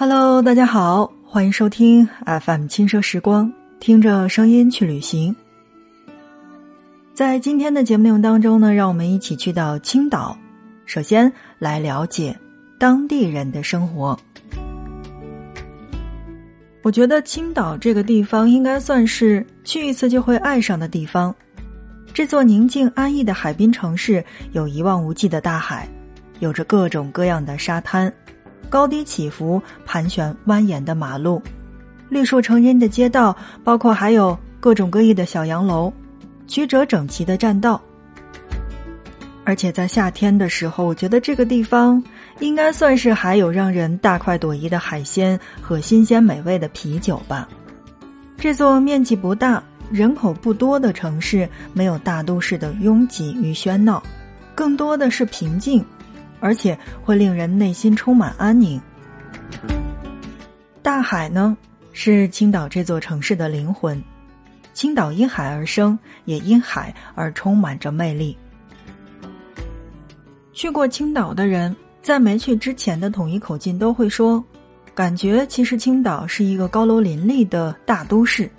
Hello，大家好，欢迎收听 FM 轻奢时光，听着声音去旅行。在今天的节目内容当中呢，让我们一起去到青岛，首先来了解当地人的生活。我觉得青岛这个地方应该算是去一次就会爱上的地方。这座宁静安逸的海滨城市，有一望无际的大海，有着各种各样的沙滩。高低起伏、盘旋蜿蜒的马路，绿树成荫的街道，包括还有各种各异的小洋楼，曲折整齐的栈道。而且在夏天的时候，我觉得这个地方应该算是还有让人大快朵颐的海鲜和新鲜美味的啤酒吧。这座面积不大、人口不多的城市，没有大都市的拥挤与喧闹，更多的是平静。而且会令人内心充满安宁。大海呢，是青岛这座城市的灵魂。青岛因海而生，也因海而充满着魅力。去过青岛的人，在没去之前的统一口径都会说，感觉其实青岛是一个高楼林立的大都市。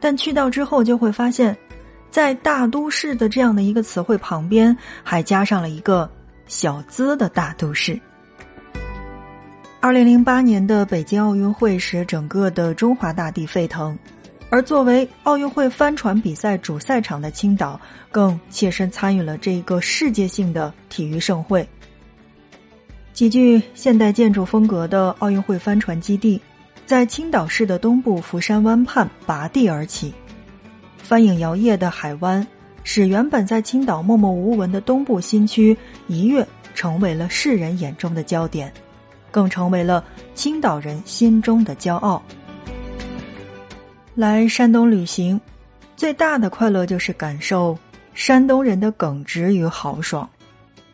但去到之后，就会发现，在大都市的这样的一个词汇旁边，还加上了一个。小资的大都市。二零零八年的北京奥运会使整个的中华大地沸腾，而作为奥运会帆船比赛主赛场的青岛，更切身参与了这一个世界性的体育盛会。极具现代建筑风格的奥运会帆船基地，在青岛市的东部福山湾畔拔地而起，帆影摇曳的海湾。使原本在青岛默默无闻的东部新区一跃成为了世人眼中的焦点，更成为了青岛人心中的骄傲。来山东旅行，最大的快乐就是感受山东人的耿直与豪爽。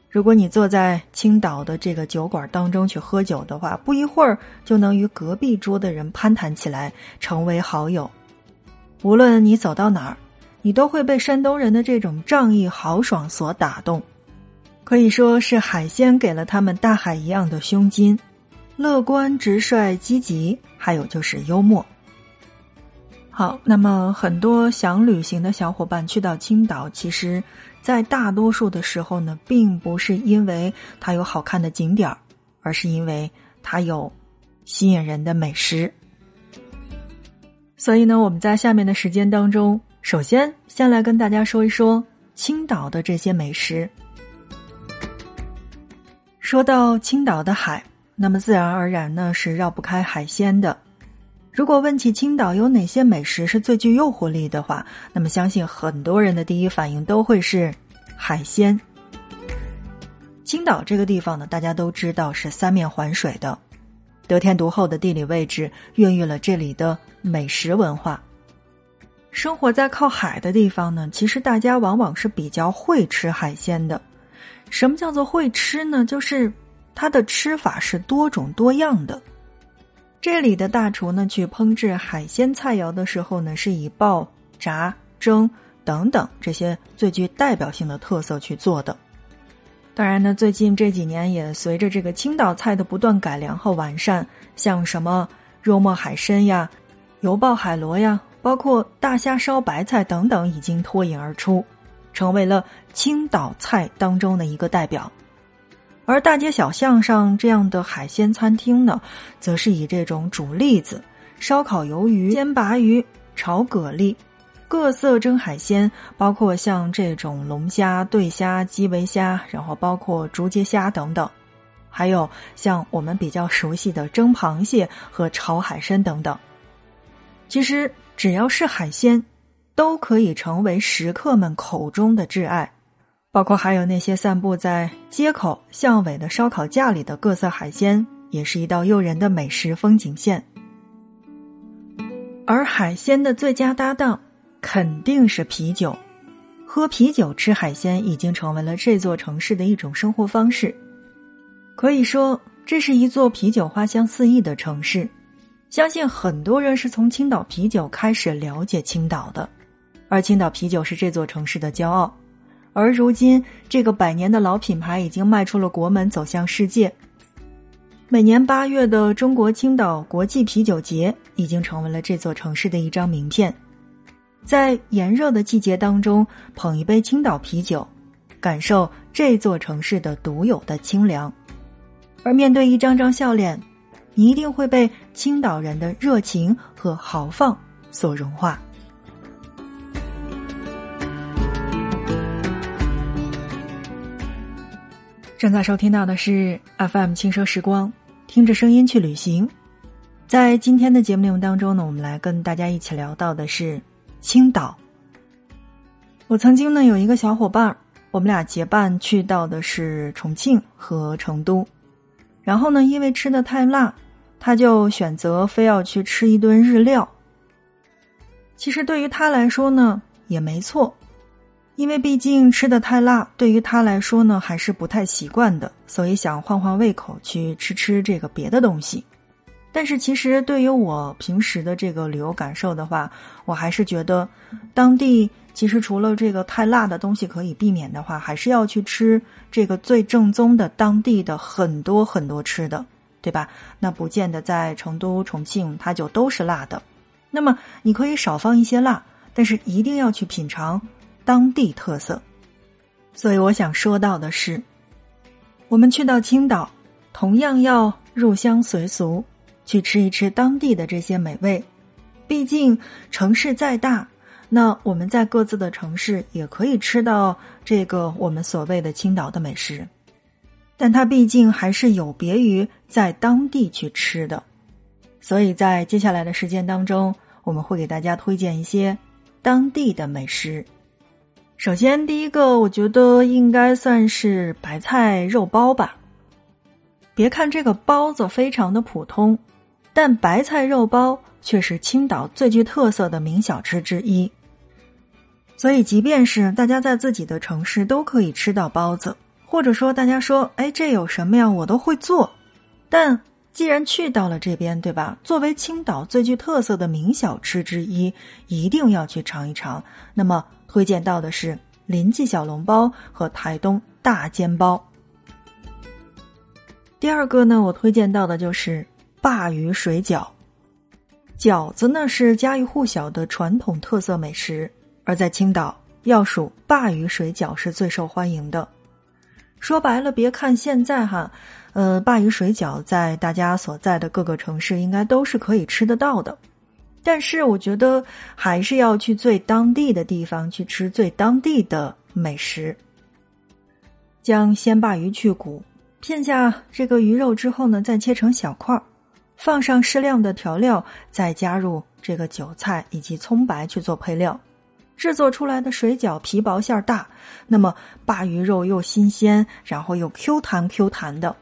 如果你坐在青岛的这个酒馆当中去喝酒的话，不一会儿就能与隔壁桌的人攀谈起来，成为好友。无论你走到哪儿。你都会被山东人的这种仗义豪爽所打动，可以说是海鲜给了他们大海一样的胸襟，乐观、直率、积极，还有就是幽默。好，那么很多想旅行的小伙伴去到青岛，其实，在大多数的时候呢，并不是因为它有好看的景点，而是因为它有吸引人的美食。所以呢，我们在下面的时间当中。首先，先来跟大家说一说青岛的这些美食。说到青岛的海，那么自然而然呢是绕不开海鲜的。如果问起青岛有哪些美食是最具诱惑力的话，那么相信很多人的第一反应都会是海鲜。青岛这个地方呢，大家都知道是三面环水的，得天独厚的地理位置孕育了这里的美食文化。生活在靠海的地方呢，其实大家往往是比较会吃海鲜的。什么叫做会吃呢？就是它的吃法是多种多样的。这里的大厨呢，去烹制海鲜菜肴的时候呢，是以爆、炸、蒸等等这些最具代表性的特色去做的。当然呢，最近这几年也随着这个青岛菜的不断改良和完善，像什么肉末海参呀、油爆海螺呀。包括大虾烧白菜等等，已经脱颖而出，成为了青岛菜当中的一个代表。而大街小巷上这样的海鲜餐厅呢，则是以这种煮栗子、烧烤鱿鱼、煎鲅鱼、炒蛤蜊、各色蒸海鲜，包括像这种龙虾、对虾、基围虾，然后包括竹节虾等等，还有像我们比较熟悉的蒸螃蟹和炒海参等等。其实。只要是海鲜，都可以成为食客们口中的挚爱，包括还有那些散布在街口巷尾的烧烤架里的各色海鲜，也是一道诱人的美食风景线。而海鲜的最佳搭档肯定是啤酒，喝啤酒吃海鲜已经成为了这座城市的一种生活方式，可以说这是一座啤酒花香四溢的城市。相信很多人是从青岛啤酒开始了解青岛的，而青岛啤酒是这座城市的骄傲。而如今，这个百年的老品牌已经迈出了国门，走向世界。每年八月的中国青岛国际啤酒节已经成为了这座城市的一张名片。在炎热的季节当中，捧一杯青岛啤酒，感受这座城市的独有的清凉。而面对一张张笑脸，你一定会被青岛人的热情和豪放所融化。正在收听到的是 FM 轻奢时光，听着声音去旅行。在今天的节目内容当中呢，我们来跟大家一起聊到的是青岛。我曾经呢有一个小伙伴，我们俩结伴去到的是重庆和成都，然后呢，因为吃的太辣，他就选择非要去吃一顿日料。其实对于他来说呢，也没错。因为毕竟吃的太辣，对于他来说呢还是不太习惯的，所以想换换胃口去吃吃这个别的东西。但是其实对于我平时的这个旅游感受的话，我还是觉得当地其实除了这个太辣的东西可以避免的话，还是要去吃这个最正宗的当地的很多很多吃的，对吧？那不见得在成都、重庆它就都是辣的。那么你可以少放一些辣，但是一定要去品尝。当地特色，所以我想说到的是，我们去到青岛，同样要入乡随俗，去吃一吃当地的这些美味。毕竟城市再大，那我们在各自的城市也可以吃到这个我们所谓的青岛的美食，但它毕竟还是有别于在当地去吃的。所以在接下来的时间当中，我们会给大家推荐一些当地的美食。首先，第一个，我觉得应该算是白菜肉包吧。别看这个包子非常的普通，但白菜肉包却是青岛最具特色的名小吃之一。所以，即便是大家在自己的城市都可以吃到包子，或者说大家说，哎，这有什么呀？我都会做。但既然去到了这边，对吧？作为青岛最具特色的名小吃之一，一定要去尝一尝。那么。推荐到的是临记小笼包和台东大煎包。第二个呢，我推荐到的就是鲅鱼水饺。饺子呢是家喻户晓的传统特色美食，而在青岛，要数鲅鱼水饺是最受欢迎的。说白了，别看现在哈，呃，鲅鱼水饺在大家所在的各个城市应该都是可以吃得到的。但是我觉得还是要去最当地的地方去吃最当地的美食。将鲜鲅鱼去骨，片下这个鱼肉之后呢，再切成小块儿，放上适量的调料，再加入这个韭菜以及葱白去做配料，制作出来的水饺皮薄馅大，那么鲅鱼肉又新鲜，然后又 Q 弹 Q 弹的，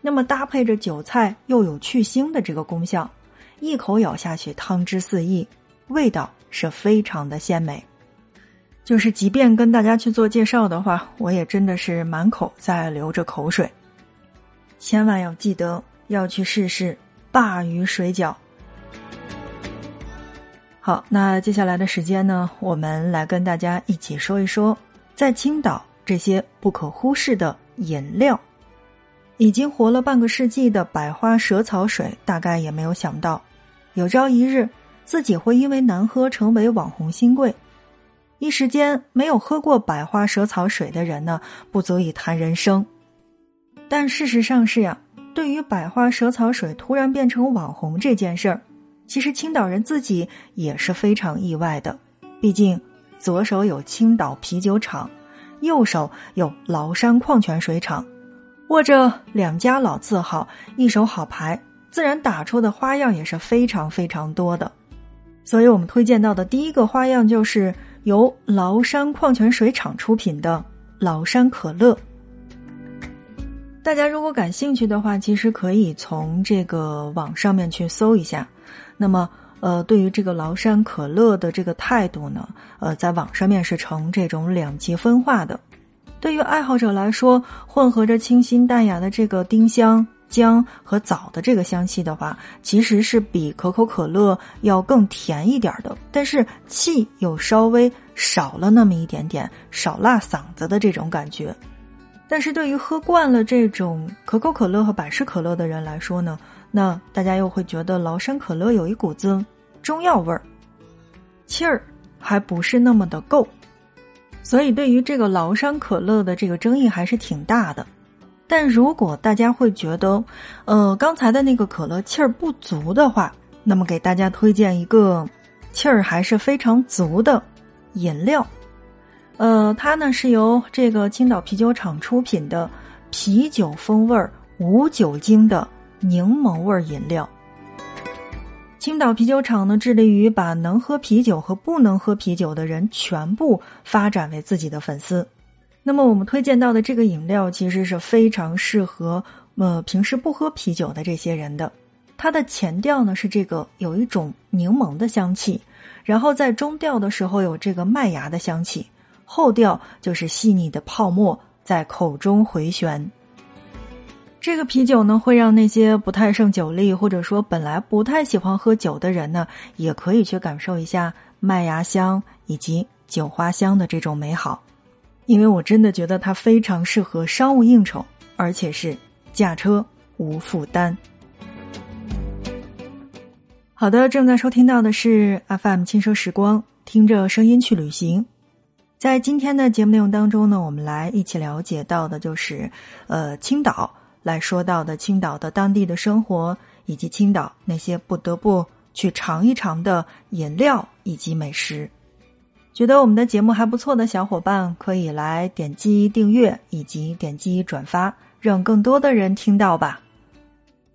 那么搭配着韭菜又有去腥的这个功效。一口咬下去，汤汁四溢，味道是非常的鲜美。就是即便跟大家去做介绍的话，我也真的是满口在流着口水。千万要记得要去试试鲅鱼水饺。好，那接下来的时间呢，我们来跟大家一起说一说，在青岛这些不可忽视的饮料。已经活了半个世纪的百花蛇草水，大概也没有想到。有朝一日，自己会因为难喝成为网红新贵。一时间，没有喝过百花蛇草水的人呢，不足以谈人生。但事实上是呀，对于百花蛇草水突然变成网红这件事儿，其实青岛人自己也是非常意外的。毕竟，左手有青岛啤酒厂，右手有崂山矿泉水厂，握着两家老字号，一手好牌。自然打出的花样也是非常非常多的，所以我们推荐到的第一个花样就是由崂山矿泉水厂出品的崂山可乐。大家如果感兴趣的话，其实可以从这个网上面去搜一下。那么，呃，对于这个崂山可乐的这个态度呢，呃，在网上面是呈这种两极分化的。对于爱好者来说，混合着清新淡雅的这个丁香。姜和枣的这个香气的话，其实是比可口可乐要更甜一点的，但是气又稍微少了那么一点点，少辣嗓子的这种感觉。但是对于喝惯了这种可口可乐和百事可乐的人来说呢，那大家又会觉得崂山可乐有一股子中药味儿，气儿还不是那么的够。所以，对于这个崂山可乐的这个争议还是挺大的。但如果大家会觉得，呃，刚才的那个可乐气儿不足的话，那么给大家推荐一个气儿还是非常足的饮料。呃，它呢是由这个青岛啤酒厂出品的啤酒风味无酒精的柠檬味饮料。青岛啤酒厂呢，致力于把能喝啤酒和不能喝啤酒的人全部发展为自己的粉丝。那么，我们推荐到的这个饮料其实是非常适合呃平时不喝啤酒的这些人的。它的前调呢是这个有一种柠檬的香气，然后在中调的时候有这个麦芽的香气，后调就是细腻的泡沫在口中回旋。这个啤酒呢，会让那些不太胜酒力，或者说本来不太喜欢喝酒的人呢，也可以去感受一下麦芽香以及酒花香的这种美好。因为我真的觉得它非常适合商务应酬，而且是驾车无负担。好的，正在收听到的是 FM 轻奢时光，听着声音去旅行。在今天的节目内容当中呢，我们来一起了解到的就是，呃，青岛。来说到的青岛的当地的生活，以及青岛那些不得不去尝一尝的饮料以及美食。觉得我们的节目还不错的小伙伴，可以来点击订阅以及点击转发，让更多的人听到吧。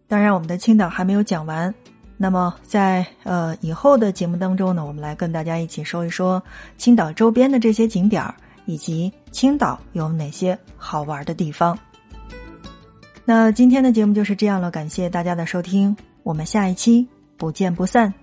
当然，我们的青岛还没有讲完，那么在呃以后的节目当中呢，我们来跟大家一起说一说青岛周边的这些景点儿，以及青岛有哪些好玩的地方。那今天的节目就是这样了，感谢大家的收听，我们下一期不见不散。